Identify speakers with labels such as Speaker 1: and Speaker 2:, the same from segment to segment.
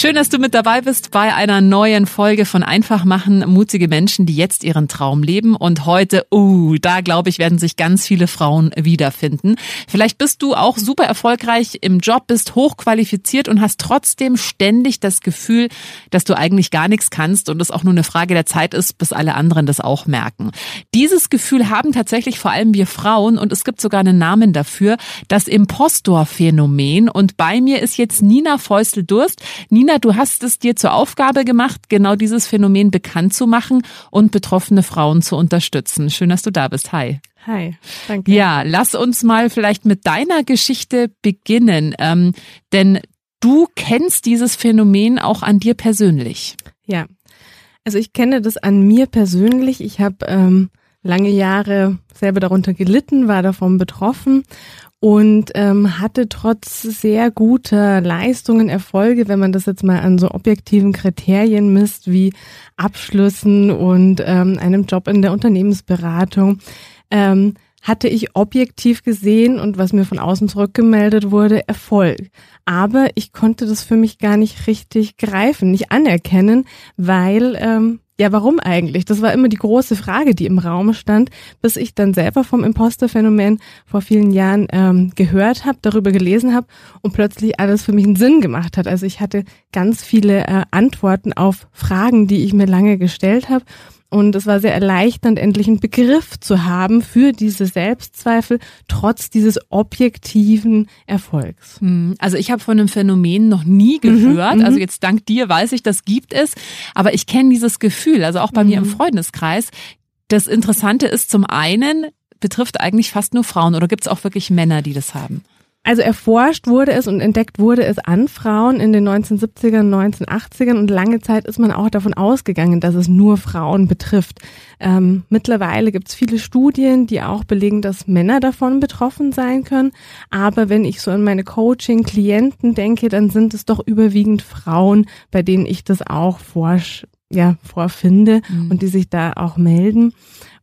Speaker 1: Schön, dass du mit dabei bist bei einer neuen Folge von Einfach machen, mutige Menschen, die jetzt ihren Traum leben. Und heute, uh, da glaube ich, werden sich ganz viele Frauen wiederfinden. Vielleicht bist du auch super erfolgreich im Job, bist hochqualifiziert und hast trotzdem ständig das Gefühl, dass du eigentlich gar nichts kannst und es auch nur eine Frage der Zeit ist, bis alle anderen das auch merken. Dieses Gefühl haben tatsächlich vor allem wir Frauen und es gibt sogar einen Namen dafür, das Impostor-Phänomen. Und bei mir ist jetzt Nina Feustel-Durst. Nina Nina, du hast es dir zur Aufgabe gemacht, genau dieses Phänomen bekannt zu machen und betroffene Frauen zu unterstützen. Schön, dass du da bist. Hi.
Speaker 2: Hi, danke.
Speaker 1: Ja, lass uns mal vielleicht mit deiner Geschichte beginnen, ähm, denn du kennst dieses Phänomen auch an dir persönlich.
Speaker 2: Ja, also ich kenne das an mir persönlich. Ich habe ähm, lange Jahre selber darunter gelitten, war davon betroffen und ähm, hatte trotz sehr guter Leistungen, Erfolge, wenn man das jetzt mal an so objektiven Kriterien misst, wie Abschlüssen und ähm, einem Job in der Unternehmensberatung, ähm, hatte ich objektiv gesehen und was mir von außen zurückgemeldet wurde, Erfolg. Aber ich konnte das für mich gar nicht richtig greifen, nicht anerkennen, weil ähm, ja, warum eigentlich? Das war immer die große Frage, die im Raum stand, bis ich dann selber vom Imposter-Phänomen vor vielen Jahren ähm, gehört habe, darüber gelesen habe und plötzlich alles für mich einen Sinn gemacht hat. Also ich hatte ganz viele äh, Antworten auf Fragen, die ich mir lange gestellt habe und es war sehr erleichternd, endlich einen Begriff zu haben für diese Selbstzweifel, trotz dieses objektiven Erfolgs.
Speaker 1: Hm, also ich habe von einem Phänomen noch nie mhm, gehört. Mhm, also jetzt dank dir weiß ich, das gibt es. Aber ich kenne dieses Gefühl, also auch bei mhm. mir im mhm. Freundeskreis. Das Interessante ist zum einen, betrifft eigentlich fast nur Frauen oder gibt es auch wirklich Männer, die das haben?
Speaker 2: Also erforscht wurde es und entdeckt wurde es an Frauen in den 1970ern, 1980ern und lange Zeit ist man auch davon ausgegangen, dass es nur Frauen betrifft. Ähm, mittlerweile gibt es viele Studien, die auch belegen, dass Männer davon betroffen sein können. Aber wenn ich so an meine Coaching-Klienten denke, dann sind es doch überwiegend Frauen, bei denen ich das auch forsch, ja, vorfinde mhm. und die sich da auch melden.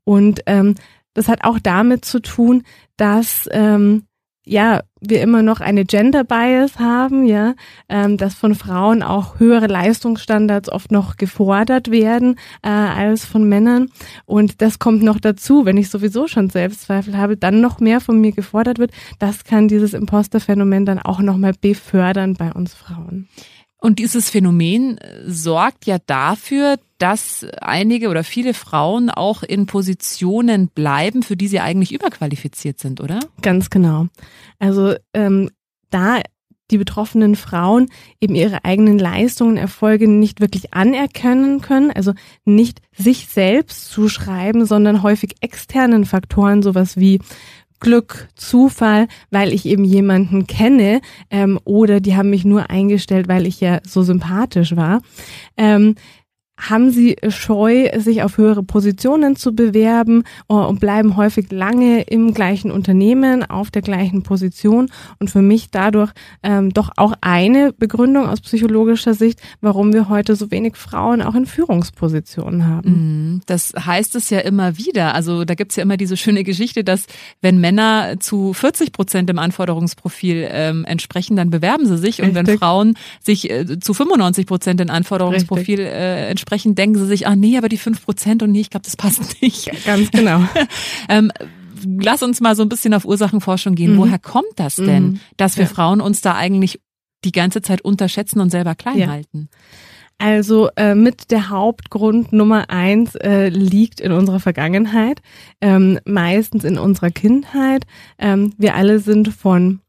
Speaker 2: Und ähm, das hat auch damit zu tun, dass ähm, ja, wir immer noch eine Gender Bias haben, ja, ähm, dass von Frauen auch höhere Leistungsstandards oft noch gefordert werden äh, als von Männern. Und das kommt noch dazu, wenn ich sowieso schon Selbstzweifel habe, dann noch mehr von mir gefordert wird. Das kann dieses Imposter-Phänomen dann auch nochmal befördern bei uns Frauen.
Speaker 1: Und dieses Phänomen äh, sorgt ja dafür, dass einige oder viele Frauen auch in Positionen bleiben, für die sie eigentlich überqualifiziert sind, oder?
Speaker 2: Ganz genau. Also ähm, da die betroffenen Frauen eben ihre eigenen Leistungen, Erfolge nicht wirklich anerkennen können, also nicht sich selbst zuschreiben, sondern häufig externen Faktoren, sowas wie Glück, Zufall, weil ich eben jemanden kenne ähm, oder die haben mich nur eingestellt, weil ich ja so sympathisch war. Ähm, haben sie Scheu, sich auf höhere Positionen zu bewerben äh, und bleiben häufig lange im gleichen Unternehmen, auf der gleichen Position. Und für mich dadurch ähm, doch auch eine Begründung aus psychologischer Sicht, warum wir heute so wenig Frauen auch in Führungspositionen haben.
Speaker 1: Mhm. Das heißt es ja immer wieder. Also da gibt's ja immer diese schöne Geschichte, dass wenn Männer zu 40 Prozent im Anforderungsprofil ähm, entsprechen, dann bewerben sie sich. Richtig. Und wenn Frauen sich äh, zu 95 Prozent im Anforderungsprofil äh, entsprechen, sprechen, denken sie sich, ah nee, aber die fünf Prozent und nee, ich glaube, das passt nicht.
Speaker 2: Ganz genau.
Speaker 1: ähm, lass uns mal so ein bisschen auf Ursachenforschung gehen. Mhm. Woher kommt das denn, mhm. dass wir ja. Frauen uns da eigentlich die ganze Zeit unterschätzen und selber klein ja. halten?
Speaker 2: Also äh, mit der Hauptgrund Nummer eins äh, liegt in unserer Vergangenheit, ähm, meistens in unserer Kindheit. Ähm, wir alle sind von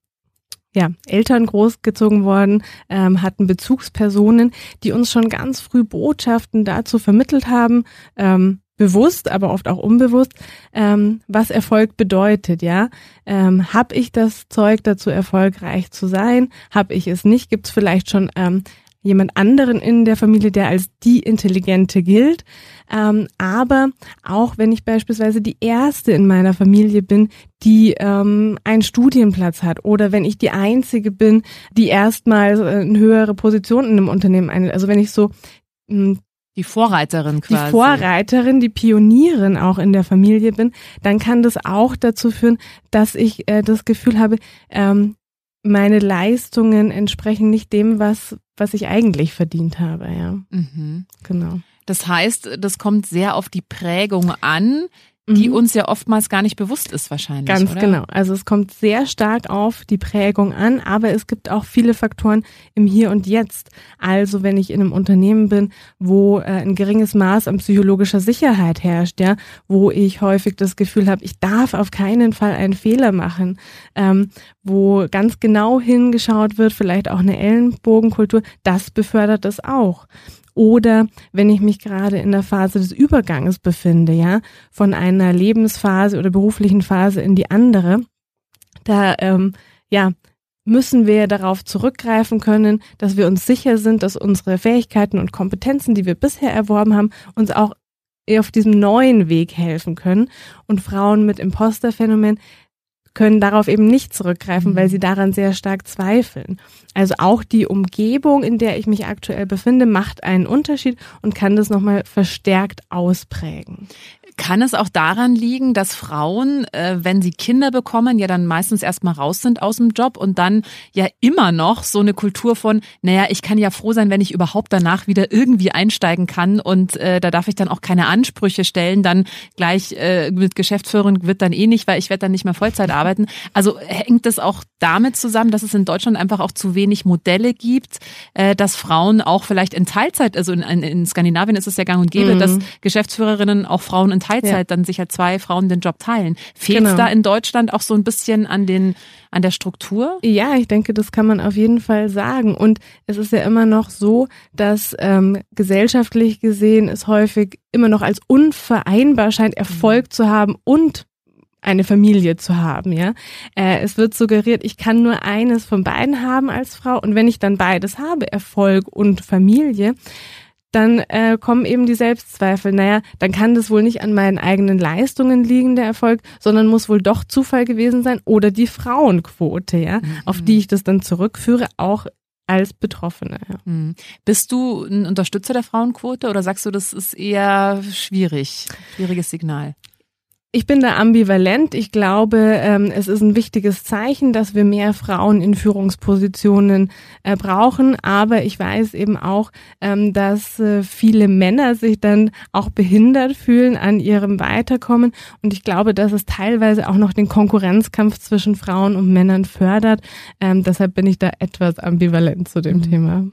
Speaker 2: ja, Eltern großgezogen worden, ähm, hatten Bezugspersonen, die uns schon ganz früh Botschaften dazu vermittelt haben, ähm, bewusst, aber oft auch unbewusst, ähm, was Erfolg bedeutet, ja. Ähm, hab ich das Zeug dazu, erfolgreich zu sein? Hab ich es nicht? Gibt es vielleicht schon ähm, jemand anderen in der Familie, der als die Intelligente gilt. Ähm, aber auch wenn ich beispielsweise die erste in meiner Familie bin, die ähm, einen Studienplatz hat oder wenn ich die einzige bin, die erstmal eine höhere Position in einem Unternehmen einnimmt. Also wenn ich so
Speaker 1: mh, hm, die Vorreiterin quasi.
Speaker 2: Die Vorreiterin, die Pionierin auch in der Familie bin, dann kann das auch dazu führen, dass ich äh, das Gefühl habe, ähm, meine Leistungen entsprechen nicht dem, was, was ich eigentlich verdient habe, ja. Mhm.
Speaker 1: Genau. Das heißt, das kommt sehr auf die Prägung an, die mhm. uns ja oftmals gar nicht bewusst ist wahrscheinlich.
Speaker 2: Ganz
Speaker 1: oder?
Speaker 2: genau. Also es kommt sehr stark auf die Prägung an, aber es gibt auch viele Faktoren im Hier und Jetzt. Also wenn ich in einem Unternehmen bin, wo äh, ein geringes Maß an psychologischer Sicherheit herrscht, ja, wo ich häufig das Gefühl habe, ich darf auf keinen Fall einen Fehler machen, ähm, wo ganz genau hingeschaut wird, vielleicht auch eine Ellenbogenkultur, das befördert das auch. Oder wenn ich mich gerade in der Phase des Übergangs befinde, ja, von einer Lebensphase oder beruflichen Phase in die andere, da ähm, ja müssen wir darauf zurückgreifen können, dass wir uns sicher sind, dass unsere Fähigkeiten und Kompetenzen, die wir bisher erworben haben, uns auch auf diesem neuen Weg helfen können. Und Frauen mit Imposterphänomen können darauf eben nicht zurückgreifen, weil mhm. sie daran sehr stark zweifeln. Also auch die Umgebung, in der ich mich aktuell befinde, macht einen Unterschied und kann das nochmal verstärkt ausprägen.
Speaker 1: Kann es auch daran liegen, dass Frauen, äh, wenn sie Kinder bekommen, ja dann meistens erstmal raus sind aus dem Job und dann ja immer noch so eine Kultur von, naja, ich kann ja froh sein, wenn ich überhaupt danach wieder irgendwie einsteigen kann und äh, da darf ich dann auch keine Ansprüche stellen, dann gleich äh, mit Geschäftsführung wird dann eh nicht, weil ich werde dann nicht mehr Vollzeit arbeiten. Also hängt das auch damit zusammen, dass es in Deutschland einfach auch zu wenig Modelle gibt, äh, dass Frauen auch vielleicht in Teilzeit, also in, in Skandinavien ist es ja gang und gäbe, mhm. dass Geschäftsführerinnen auch Frauen in Teilzeit ja. dann sich ja zwei Frauen den Job teilen. Fehlt es genau. da in Deutschland auch so ein bisschen an den an der Struktur?
Speaker 2: Ja, ich denke, das kann man auf jeden Fall sagen. Und es ist ja immer noch so, dass ähm, gesellschaftlich gesehen es häufig immer noch als unvereinbar scheint, Erfolg mhm. zu haben und eine Familie zu haben, ja. Äh, es wird suggeriert, ich kann nur eines von beiden haben als Frau und wenn ich dann beides habe, Erfolg und Familie, dann äh, kommen eben die Selbstzweifel. Naja, dann kann das wohl nicht an meinen eigenen Leistungen liegen, der Erfolg, sondern muss wohl doch Zufall gewesen sein oder die Frauenquote, ja, mhm. auf die ich das dann zurückführe, auch als Betroffene. Ja. Mhm.
Speaker 1: Bist du ein Unterstützer der Frauenquote oder sagst du, das ist eher schwierig, schwieriges Signal?
Speaker 2: Ich bin da ambivalent. Ich glaube, ähm, es ist ein wichtiges Zeichen, dass wir mehr Frauen in Führungspositionen äh, brauchen. Aber ich weiß eben auch, ähm, dass äh, viele Männer sich dann auch behindert fühlen an ihrem Weiterkommen. Und ich glaube, dass es teilweise auch noch den Konkurrenzkampf zwischen Frauen und Männern fördert. Ähm, deshalb bin ich da etwas ambivalent zu dem mhm. Thema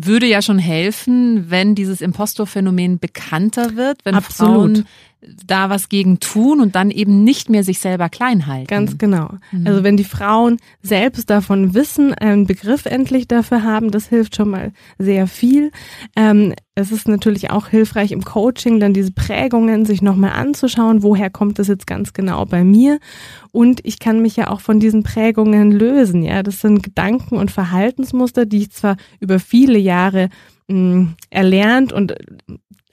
Speaker 1: würde ja schon helfen, wenn dieses Impostorphänomen bekannter wird, wenn Absolut. Frauen da was gegen tun und dann eben nicht mehr sich selber klein halten.
Speaker 2: Ganz genau. Mhm. Also wenn die Frauen selbst davon wissen, einen Begriff endlich dafür haben, das hilft schon mal sehr viel. Ähm, es ist natürlich auch hilfreich im Coaching, dann diese Prägungen sich nochmal anzuschauen, woher kommt das jetzt ganz genau bei mir. Und ich kann mich ja auch von diesen Prägungen lösen. Ja, das sind Gedanken und Verhaltensmuster, die ich zwar über viele Jahre mh, mm, erlernt und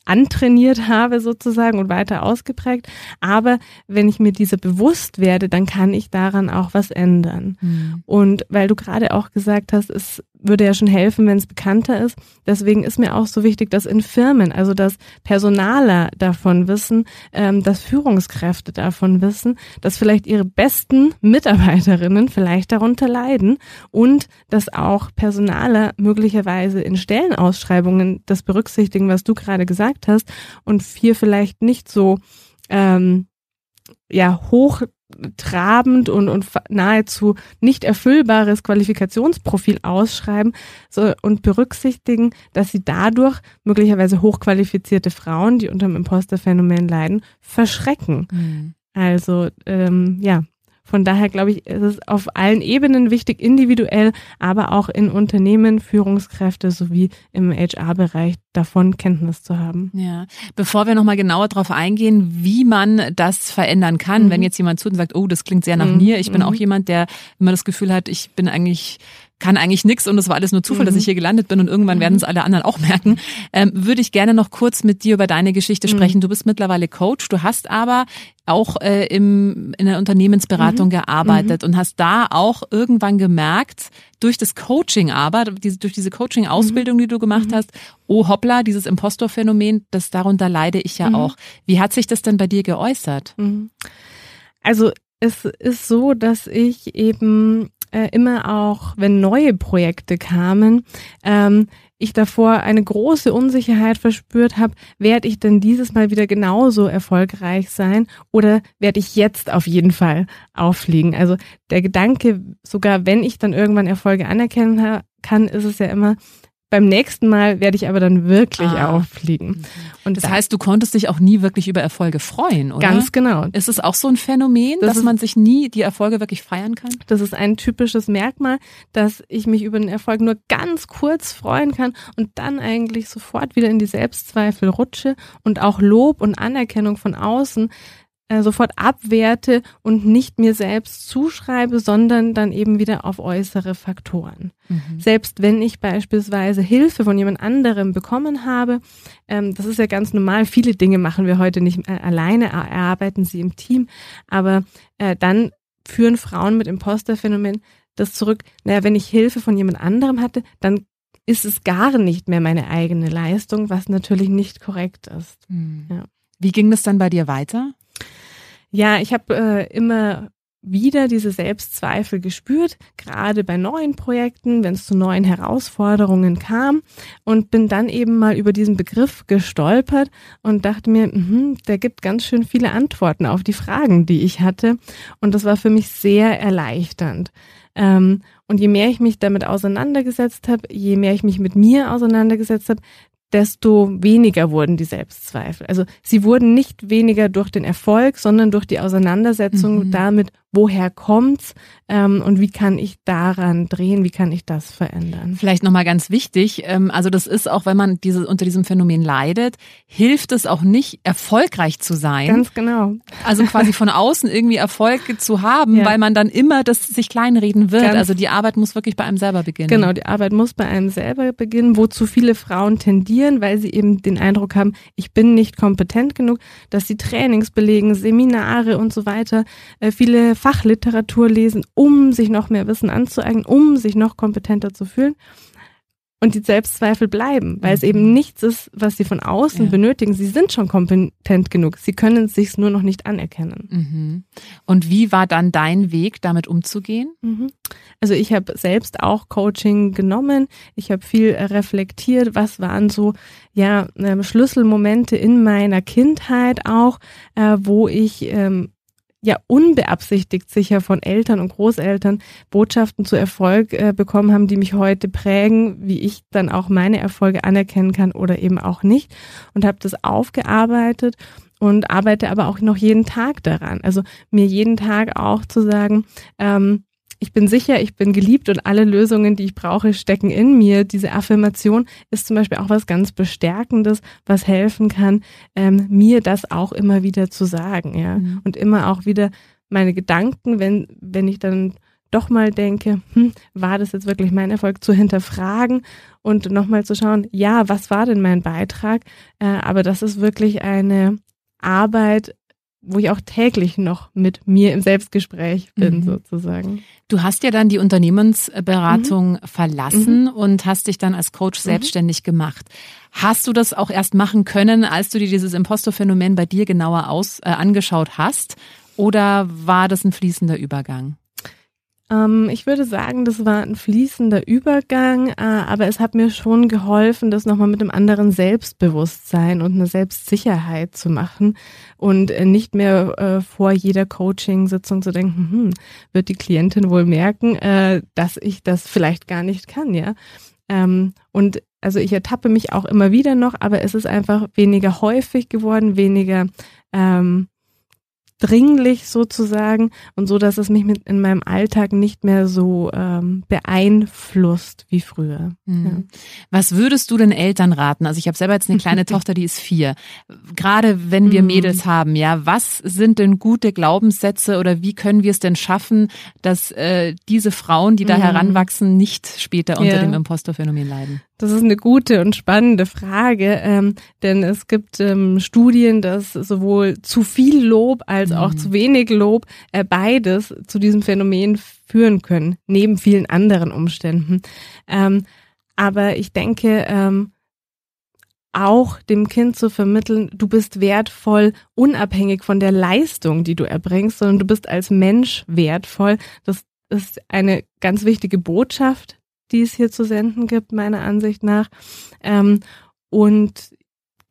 Speaker 2: antrainiert habe sozusagen und weiter ausgeprägt. Aber wenn ich mir dieser bewusst werde, dann kann ich daran auch was ändern. Mhm. Und weil du gerade auch gesagt hast, es würde ja schon helfen, wenn es bekannter ist. Deswegen ist mir auch so wichtig, dass in Firmen, also dass Personaler davon wissen, ähm, dass Führungskräfte davon wissen, dass vielleicht ihre besten Mitarbeiterinnen vielleicht darunter leiden und dass auch Personaler möglicherweise in Stellenausschreibungen das berücksichtigen, was du gerade gesagt hast und hier vielleicht nicht so ähm, ja hoch trabend und, und nahezu nicht erfüllbares Qualifikationsprofil ausschreiben so, und berücksichtigen, dass sie dadurch möglicherweise hochqualifizierte Frauen, die unter dem Imposterphänomen leiden, verschrecken. Mhm. Also ähm, ja, von daher glaube ich, ist es auf allen Ebenen wichtig, individuell, aber auch in Unternehmen, Führungskräfte sowie im HR-Bereich davon Kenntnis zu haben.
Speaker 1: Ja, bevor wir nochmal genauer darauf eingehen, wie man das verändern kann, mhm. wenn jetzt jemand zu und sagt, oh, das klingt sehr nach mhm. mir. Ich bin mhm. auch jemand, der immer das Gefühl hat, ich bin eigentlich kann eigentlich nichts und es war alles nur Zufall, mhm. dass ich hier gelandet bin und irgendwann mhm. werden es alle anderen auch merken, ähm, würde ich gerne noch kurz mit dir über deine Geschichte mhm. sprechen. Du bist mittlerweile Coach, du hast aber auch äh, im, in der Unternehmensberatung mhm. gearbeitet mhm. und hast da auch irgendwann gemerkt, durch das Coaching aber, diese, durch diese Coaching-Ausbildung, die du gemacht hast, oh hoppla, dieses Impostor-Phänomen, das darunter leide ich ja auch. Wie hat sich das denn bei dir geäußert?
Speaker 2: Also es ist so, dass ich eben äh, immer auch, wenn neue Projekte kamen, ähm, ich davor eine große Unsicherheit verspürt habe, werde ich denn dieses Mal wieder genauso erfolgreich sein oder werde ich jetzt auf jeden Fall auffliegen? Also der Gedanke, sogar wenn ich dann irgendwann Erfolge anerkennen kann, ist es ja immer, beim nächsten Mal werde ich aber dann wirklich ah. auffliegen. Mhm.
Speaker 1: Und das heißt, du konntest dich auch nie wirklich über Erfolge freuen, oder?
Speaker 2: Ganz genau.
Speaker 1: Ist es auch so ein Phänomen, das dass man sich nie die Erfolge wirklich feiern kann?
Speaker 2: Das ist ein typisches Merkmal, dass ich mich über den Erfolg nur ganz kurz freuen kann und dann eigentlich sofort wieder in die Selbstzweifel rutsche und auch Lob und Anerkennung von außen äh, sofort abwerte und nicht mir selbst zuschreibe, sondern dann eben wieder auf äußere Faktoren. Mhm. Selbst wenn ich beispielsweise Hilfe von jemand anderem bekommen habe, ähm, das ist ja ganz normal, viele Dinge machen wir heute nicht äh, alleine, erarbeiten sie im Team, aber äh, dann führen Frauen mit Imposterphänomen das zurück, naja, wenn ich Hilfe von jemand anderem hatte, dann ist es gar nicht mehr meine eigene Leistung, was natürlich nicht korrekt ist.
Speaker 1: Mhm. Ja. Wie ging das dann bei dir weiter?
Speaker 2: Ja, ich habe äh, immer wieder diese Selbstzweifel gespürt, gerade bei neuen Projekten, wenn es zu neuen Herausforderungen kam und bin dann eben mal über diesen Begriff gestolpert und dachte mir, mh, der gibt ganz schön viele Antworten auf die Fragen, die ich hatte und das war für mich sehr erleichternd. Ähm, und je mehr ich mich damit auseinandergesetzt habe, je mehr ich mich mit mir auseinandergesetzt habe, desto weniger wurden die Selbstzweifel. Also sie wurden nicht weniger durch den Erfolg, sondern durch die Auseinandersetzung mhm. damit, woher kommt's ähm, und wie kann ich daran drehen, wie kann ich das verändern.
Speaker 1: Vielleicht nochmal ganz wichtig, ähm, also das ist auch, wenn man diese, unter diesem Phänomen leidet, hilft es auch nicht, erfolgreich zu sein.
Speaker 2: Ganz genau.
Speaker 1: Also quasi von außen irgendwie Erfolg zu haben, ja. weil man dann immer das sich kleinreden wird. Ganz also die Arbeit muss wirklich bei einem selber beginnen.
Speaker 2: Genau, die Arbeit muss bei einem selber beginnen, wozu viele Frauen tendieren, weil sie eben den Eindruck haben, ich bin nicht kompetent genug, dass sie Trainings belegen, Seminare und so weiter, äh, viele Fachliteratur lesen, um sich noch mehr Wissen anzueignen, um sich noch kompetenter zu fühlen. Und die Selbstzweifel bleiben, weil mhm. es eben nichts ist, was sie von außen ja. benötigen. Sie sind schon kompetent genug. Sie können es sich nur noch nicht anerkennen.
Speaker 1: Mhm. Und wie war dann dein Weg, damit umzugehen?
Speaker 2: Mhm. Also ich habe selbst auch Coaching genommen. Ich habe viel reflektiert. Was waren so ja ähm, Schlüsselmomente in meiner Kindheit auch, äh, wo ich ähm, ja unbeabsichtigt sicher von Eltern und Großeltern Botschaften zu Erfolg äh, bekommen haben, die mich heute prägen, wie ich dann auch meine Erfolge anerkennen kann oder eben auch nicht und habe das aufgearbeitet und arbeite aber auch noch jeden Tag daran. Also mir jeden Tag auch zu sagen, ähm, ich bin sicher, ich bin geliebt und alle Lösungen, die ich brauche, stecken in mir. Diese Affirmation ist zum Beispiel auch was ganz Bestärkendes, was helfen kann, ähm, mir das auch immer wieder zu sagen, ja. Mhm. Und immer auch wieder meine Gedanken, wenn, wenn ich dann doch mal denke, hm, war das jetzt wirklich mein Erfolg, zu hinterfragen und nochmal zu schauen, ja, was war denn mein Beitrag? Äh, aber das ist wirklich eine Arbeit, wo ich auch täglich noch mit mir im Selbstgespräch bin, mhm. sozusagen.
Speaker 1: Du hast ja dann die Unternehmensberatung mhm. verlassen mhm. und hast dich dann als Coach mhm. selbstständig gemacht. Hast du das auch erst machen können, als du dir dieses Impostor-Phänomen bei dir genauer aus, äh, angeschaut hast? Oder war das ein fließender Übergang?
Speaker 2: Ähm, ich würde sagen, das war ein fließender Übergang, äh, aber es hat mir schon geholfen, das nochmal mit einem anderen Selbstbewusstsein und einer Selbstsicherheit zu machen und äh, nicht mehr äh, vor jeder Coaching-Sitzung zu denken, hm, wird die Klientin wohl merken, äh, dass ich das vielleicht gar nicht kann, ja. Ähm, und also ich ertappe mich auch immer wieder noch, aber es ist einfach weniger häufig geworden, weniger ähm, dringlich sozusagen und so, dass es mich mit in meinem Alltag nicht mehr so ähm, beeinflusst wie früher.
Speaker 1: Mhm. Ja. Was würdest du den Eltern raten? Also ich habe selber jetzt eine kleine Tochter, die ist vier. Gerade wenn wir mhm. Mädels haben, ja, was sind denn gute Glaubenssätze oder wie können wir es denn schaffen, dass äh, diese Frauen, die da mhm. heranwachsen, nicht später unter ja. dem Impostorphänomen leiden?
Speaker 2: Das ist eine gute und spannende Frage, ähm, denn es gibt ähm, Studien, dass sowohl zu viel Lob als auch mhm. zu wenig Lob äh, beides zu diesem Phänomen führen können, neben vielen anderen Umständen. Ähm, aber ich denke, ähm, auch dem Kind zu vermitteln, du bist wertvoll, unabhängig von der Leistung, die du erbringst, sondern du bist als Mensch wertvoll. Das ist eine ganz wichtige Botschaft, die es hier zu senden gibt, meiner Ansicht nach. Ähm, und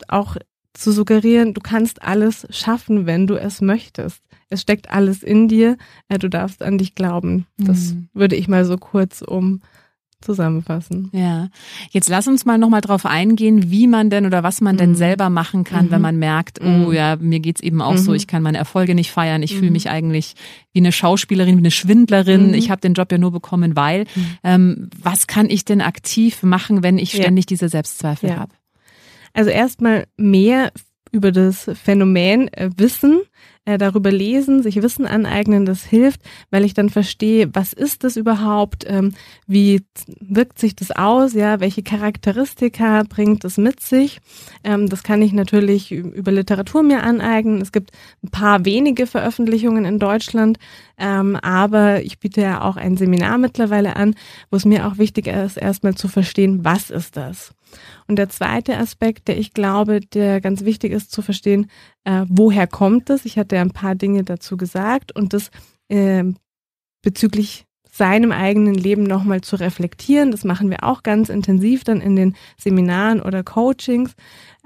Speaker 2: auch zu suggerieren, du kannst alles schaffen, wenn du es möchtest. Es steckt alles in dir, äh, du darfst an dich glauben. Das mhm. würde ich mal so kurz um zusammenfassen.
Speaker 1: Ja, jetzt lass uns mal nochmal drauf eingehen, wie man denn oder was man mhm. denn selber machen kann, mhm. wenn man merkt, oh mhm. ja, mir geht's eben auch so, mhm. ich kann meine Erfolge nicht feiern, ich fühle mhm. mich eigentlich wie eine Schauspielerin, wie eine Schwindlerin, mhm. ich habe den Job ja nur bekommen, weil. Ähm, was kann ich denn aktiv machen, wenn ich ständig ja. diese Selbstzweifel ja. habe?
Speaker 2: Also erstmal mehr über das Phänomen äh, wissen, äh, darüber lesen, sich Wissen aneignen, das hilft, weil ich dann verstehe, was ist das überhaupt, ähm, wie wirkt sich das aus, ja, welche Charakteristika bringt es mit sich. Ähm, das kann ich natürlich über Literatur mir aneignen. Es gibt ein paar wenige Veröffentlichungen in Deutschland, ähm, aber ich biete ja auch ein Seminar mittlerweile an, wo es mir auch wichtig ist, erstmal zu verstehen, was ist das. Und der zweite Aspekt, der ich glaube, der ganz wichtig ist zu verstehen, äh, woher kommt es? Ich hatte ja ein paar Dinge dazu gesagt und das äh, bezüglich seinem eigenen Leben nochmal zu reflektieren. Das machen wir auch ganz intensiv dann in den Seminaren oder Coachings.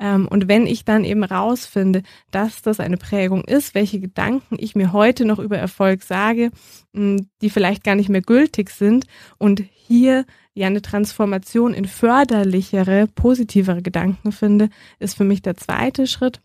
Speaker 2: Ähm, und wenn ich dann eben rausfinde, dass das eine Prägung ist, welche Gedanken ich mir heute noch über Erfolg sage, die vielleicht gar nicht mehr gültig sind und hier ja eine Transformation in förderlichere, positivere Gedanken finde, ist für mich der zweite Schritt.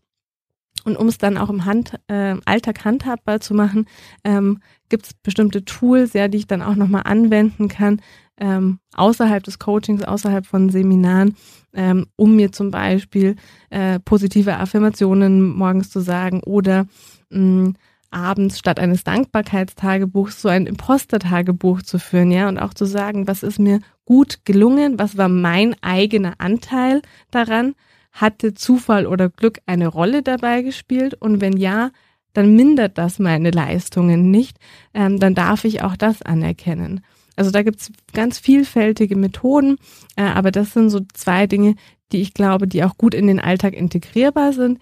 Speaker 2: Und um es dann auch im Hand, äh, Alltag handhabbar zu machen, ähm, gibt es bestimmte Tools, ja, die ich dann auch nochmal anwenden kann, ähm, außerhalb des Coachings, außerhalb von Seminaren, ähm, um mir zum Beispiel äh, positive Affirmationen morgens zu sagen oder mh, abends statt eines Dankbarkeitstagebuchs so ein Imposter-Tagebuch zu führen, ja, und auch zu sagen, was ist mir gut gelungen, was war mein eigener Anteil daran, hatte Zufall oder Glück eine Rolle dabei gespielt und wenn ja, dann mindert das meine Leistungen nicht, ähm, dann darf ich auch das anerkennen. Also da gibt's ganz vielfältige Methoden, äh, aber das sind so zwei Dinge, die ich glaube, die auch gut in den Alltag integrierbar sind.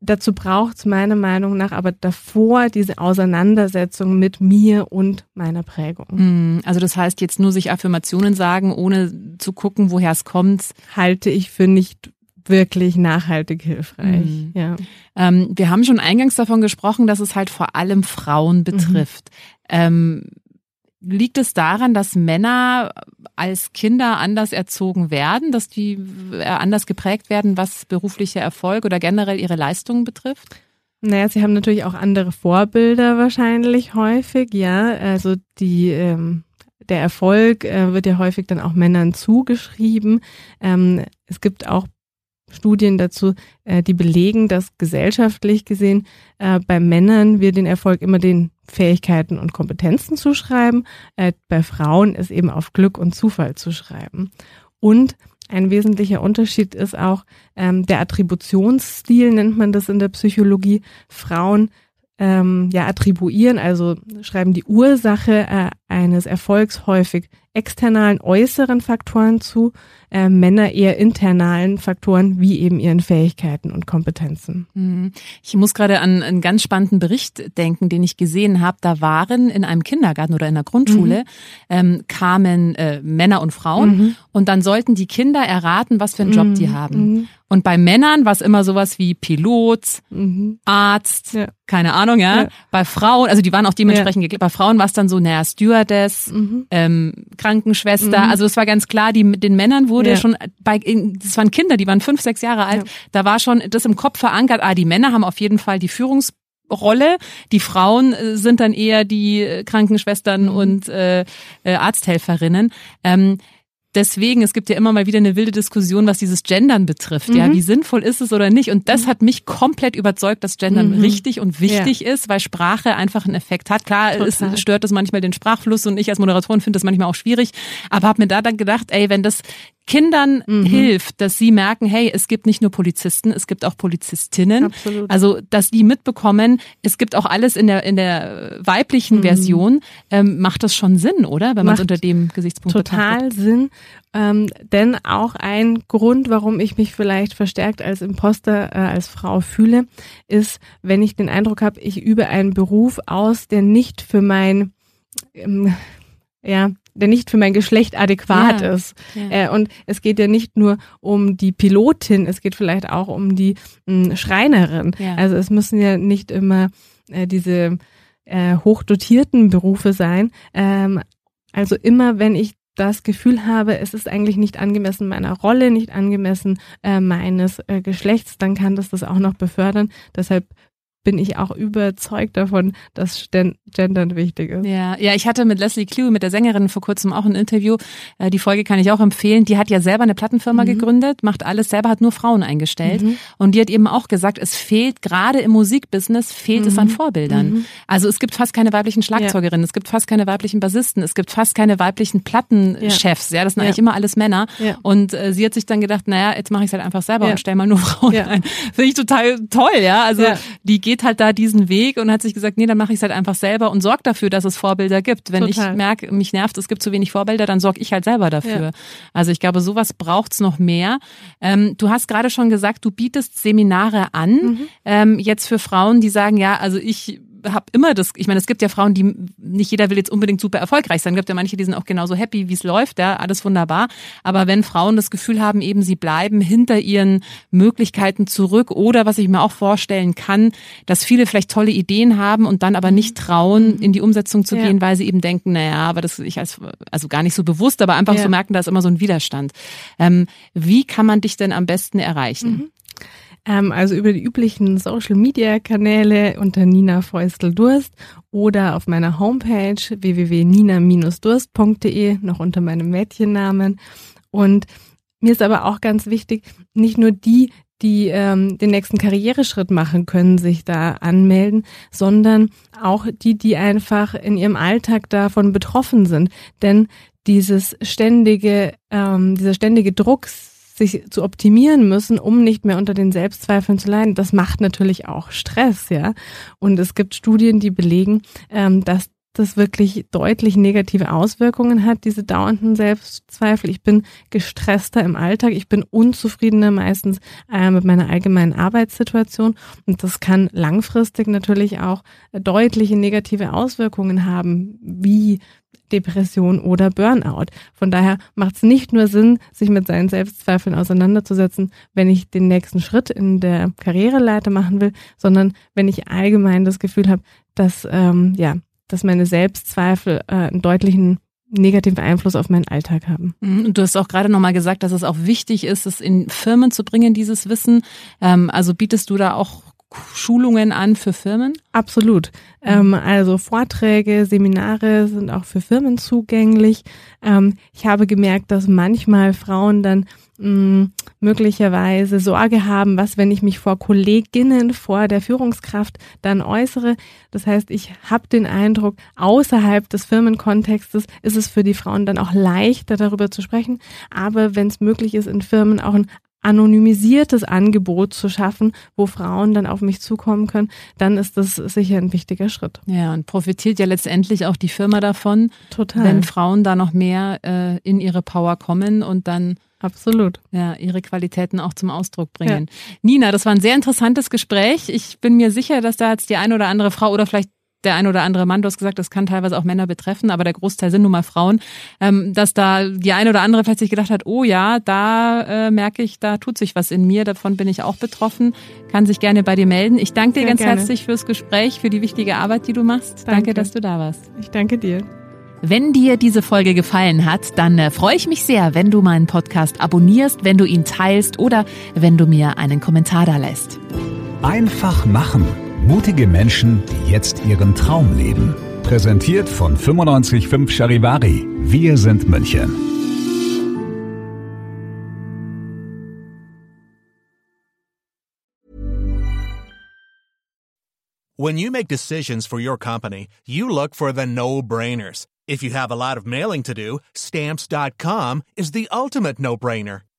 Speaker 2: Dazu braucht es meiner Meinung nach aber davor diese Auseinandersetzung mit mir und meiner Prägung.
Speaker 1: Mm, also das heißt jetzt nur sich Affirmationen sagen, ohne zu gucken, woher es kommt,
Speaker 2: halte ich für nicht wirklich nachhaltig hilfreich. Mhm. Ja.
Speaker 1: Ähm, wir haben schon eingangs davon gesprochen, dass es halt vor allem Frauen betrifft. Mhm. Ähm, liegt es daran, dass Männer als Kinder anders erzogen werden, dass die äh, anders geprägt werden, was berufliche Erfolg oder generell ihre Leistungen betrifft?
Speaker 2: Naja, sie haben natürlich auch andere Vorbilder wahrscheinlich häufig, ja. Also die ähm, der Erfolg äh, wird ja häufig dann auch Männern zugeschrieben. Ähm, es gibt auch Studien dazu, äh, die belegen, dass gesellschaftlich gesehen äh, bei Männern wir den Erfolg immer den Fähigkeiten und Kompetenzen zuschreiben, äh, bei Frauen ist eben auf Glück und Zufall zu schreiben. Und ein wesentlicher Unterschied ist auch ähm, der Attributionsstil, nennt man das in der Psychologie. Frauen ähm, ja attribuieren, also schreiben die Ursache äh, eines Erfolgs häufig externalen äußeren Faktoren zu, äh, Männer eher internalen Faktoren wie eben ihren Fähigkeiten und Kompetenzen.
Speaker 1: Mhm. Ich muss gerade an einen ganz spannenden Bericht denken, den ich gesehen habe. Da waren in einem Kindergarten oder in der Grundschule mhm. ähm, kamen äh, Männer und Frauen mhm. und dann sollten die Kinder erraten, was für einen Job die mhm. haben. Mhm. Und bei Männern war es immer sowas wie Pilot, mhm. Arzt, ja. keine Ahnung, ja? ja. Bei Frauen, also die waren auch dementsprechend ja. Bei Frauen war es dann so, naja, Stewardess, mhm. ähm, Krankenschwester. Mhm. Also es war ganz klar, die den Männern wurde ja. schon bei, das waren Kinder, die waren fünf, sechs Jahre alt. Da war schon das im Kopf verankert. Ah, die Männer haben auf jeden Fall die Führungs Rolle. Die Frauen äh, sind dann eher die äh, Krankenschwestern mhm. und äh, äh, Arzthelferinnen. Ähm, deswegen, es gibt ja immer mal wieder eine wilde Diskussion, was dieses Gendern betrifft. Mhm. Ja, wie sinnvoll ist es oder nicht? Und das mhm. hat mich komplett überzeugt, dass Gendern mhm. richtig und wichtig ja. ist, weil Sprache einfach einen Effekt hat. Klar, es stört das manchmal den Sprachfluss und ich als Moderatorin finde das manchmal auch schwierig, aber habe mir da dann gedacht, ey, wenn das Kindern mhm. hilft, dass sie merken, hey, es gibt nicht nur Polizisten, es gibt auch Polizistinnen. Absolut. Also, dass die mitbekommen, es gibt auch alles in der in der weiblichen mhm. Version, ähm, macht das schon Sinn, oder? Wenn man es unter dem Gesichtspunkt
Speaker 2: total
Speaker 1: betrachtet.
Speaker 2: Sinn. Ähm, denn auch ein Grund, warum ich mich vielleicht verstärkt als Imposter, äh, als Frau fühle, ist, wenn ich den Eindruck habe, ich übe einen Beruf aus, der nicht für mein ähm, ja, der nicht für mein Geschlecht adäquat ja, ist. Ja. Äh, und es geht ja nicht nur um die Pilotin, es geht vielleicht auch um die mh, Schreinerin. Ja. Also es müssen ja nicht immer äh, diese äh, hochdotierten Berufe sein. Ähm, also immer, wenn ich das Gefühl habe, es ist eigentlich nicht angemessen meiner Rolle, nicht angemessen äh, meines äh, Geschlechts, dann kann das das auch noch befördern. Deshalb bin ich auch überzeugt davon, dass Gendern wichtig ist.
Speaker 1: Ja, ja, ich hatte mit Leslie Clue, mit der Sängerin vor kurzem auch ein Interview. Äh, die Folge kann ich auch empfehlen. Die hat ja selber eine Plattenfirma mhm. gegründet, macht alles selber, hat nur Frauen eingestellt. Mhm. Und die hat eben auch gesagt, es fehlt gerade im Musikbusiness, fehlt mhm. es an mhm. Vorbildern. Mhm. Also es gibt fast keine weiblichen Schlagzeugerinnen, ja. es gibt fast keine weiblichen Bassisten, es gibt fast keine weiblichen Plattenchefs. Ja, ja das sind eigentlich immer alles Männer. Und äh, sie hat sich dann gedacht, naja, jetzt mache ich es halt einfach selber und stell mal nur Frauen ein. Finde ich total toll, ja. Also die geht geht halt da diesen Weg und hat sich gesagt, nee, dann mache ich es halt einfach selber und sorge dafür, dass es Vorbilder gibt. Wenn Total. ich merke, mich nervt, es gibt zu wenig Vorbilder, dann sorge ich halt selber dafür. Ja. Also ich glaube, sowas braucht's noch mehr. Ähm, du hast gerade schon gesagt, du bietest Seminare an, mhm. ähm, jetzt für Frauen, die sagen, ja, also ich habe immer das, ich meine, es gibt ja Frauen, die nicht jeder will jetzt unbedingt super erfolgreich sein. Es gibt ja manche, die sind auch genauso happy, wie es läuft, ja, alles wunderbar. Aber wenn Frauen das Gefühl haben, eben sie bleiben hinter ihren Möglichkeiten zurück oder was ich mir auch vorstellen kann, dass viele vielleicht tolle Ideen haben und dann aber nicht trauen, mhm. in die Umsetzung zu ja. gehen, weil sie eben denken, naja, aber das ich als, also gar nicht so bewusst, aber einfach ja. so merken, da ist immer so ein Widerstand. Ähm, wie kann man dich denn am besten erreichen? Mhm.
Speaker 2: Ähm, also über die üblichen Social-Media-Kanäle unter Nina Feustel-Durst oder auf meiner Homepage www.nina-durst.de, noch unter meinem Mädchennamen. Und mir ist aber auch ganz wichtig, nicht nur die, die ähm, den nächsten Karriereschritt machen können, sich da anmelden, sondern auch die, die einfach in ihrem Alltag davon betroffen sind. Denn dieses ständige, ähm, dieser ständige Druck, sich zu optimieren müssen, um nicht mehr unter den Selbstzweifeln zu leiden, das macht natürlich auch Stress, ja. Und es gibt Studien, die belegen, ähm, dass das wirklich deutlich negative Auswirkungen hat, diese dauernden Selbstzweifel. Ich bin gestresster im Alltag, ich bin unzufriedener meistens äh, mit meiner allgemeinen Arbeitssituation und das kann langfristig natürlich auch deutliche negative Auswirkungen haben, wie Depression oder Burnout. Von daher macht es nicht nur Sinn, sich mit seinen Selbstzweifeln auseinanderzusetzen, wenn ich den nächsten Schritt in der Karriereleiter machen will, sondern wenn ich allgemein das Gefühl habe, dass ähm, ja, dass meine Selbstzweifel äh, einen deutlichen negativen Einfluss auf meinen Alltag haben.
Speaker 1: Mhm. Du hast auch gerade nochmal gesagt, dass es auch wichtig ist, es in Firmen zu bringen, dieses Wissen. Ähm, also bietest du da auch Schulungen an für Firmen?
Speaker 2: Absolut. Ähm, also Vorträge, Seminare sind auch für Firmen zugänglich. Ähm, ich habe gemerkt, dass manchmal Frauen dann mh, mm, möglicherweise Sorge haben, was, wenn ich mich vor Kolleginnen, vor der Führungskraft dann äußere. Das heißt, ich habe den Eindruck, außerhalb des Firmenkontextes ist es für die Frauen dann auch leichter, darüber zu sprechen. Aber wenn es möglich ist, in Firmen auch ein anonymisiertes Angebot zu schaffen, wo Frauen dann auf mich zukommen können, dann ist das sicher ein wichtiger Schritt.
Speaker 1: Ja, und profitiert ja letztendlich auch die Firma davon,
Speaker 2: Total.
Speaker 1: wenn Frauen da noch mehr äh, in ihre Power kommen und dann
Speaker 2: Absolut.
Speaker 1: ja, ihre Qualitäten auch zum Ausdruck bringen. Nina, das war ein sehr interessantes Gespräch. Ich bin mir sicher, dass da jetzt die eine oder andere Frau oder vielleicht der ein oder andere Mann, du hast gesagt, das kann teilweise auch Männer betreffen, aber der Großteil sind nun mal Frauen, ähm, dass da die eine oder andere vielleicht sich gedacht hat, oh ja, da äh, merke ich, da tut sich was in mir, davon bin ich auch betroffen, kann sich gerne bei dir melden. Ich danke dir
Speaker 2: Sehr
Speaker 1: ganz
Speaker 2: gerne.
Speaker 1: herzlich fürs Gespräch, für die wichtige Arbeit, die du machst. Danke,
Speaker 2: Danke.
Speaker 1: dass du da warst.
Speaker 2: Ich danke dir.
Speaker 1: Wenn dir diese Folge gefallen hat, dann äh, freue ich mich sehr, wenn du meinen Podcast abonnierst, wenn du ihn teilst oder wenn du mir einen Kommentar da lässt.
Speaker 3: Einfach machen. Mutige Menschen, die jetzt ihren Traum leben. Präsentiert von 955 Charivari. Wir sind München.
Speaker 4: When you make decisions for your company, you look for the no-brainers. If you have a lot of mailing to do, stamps.com is the ultimate no-brainer.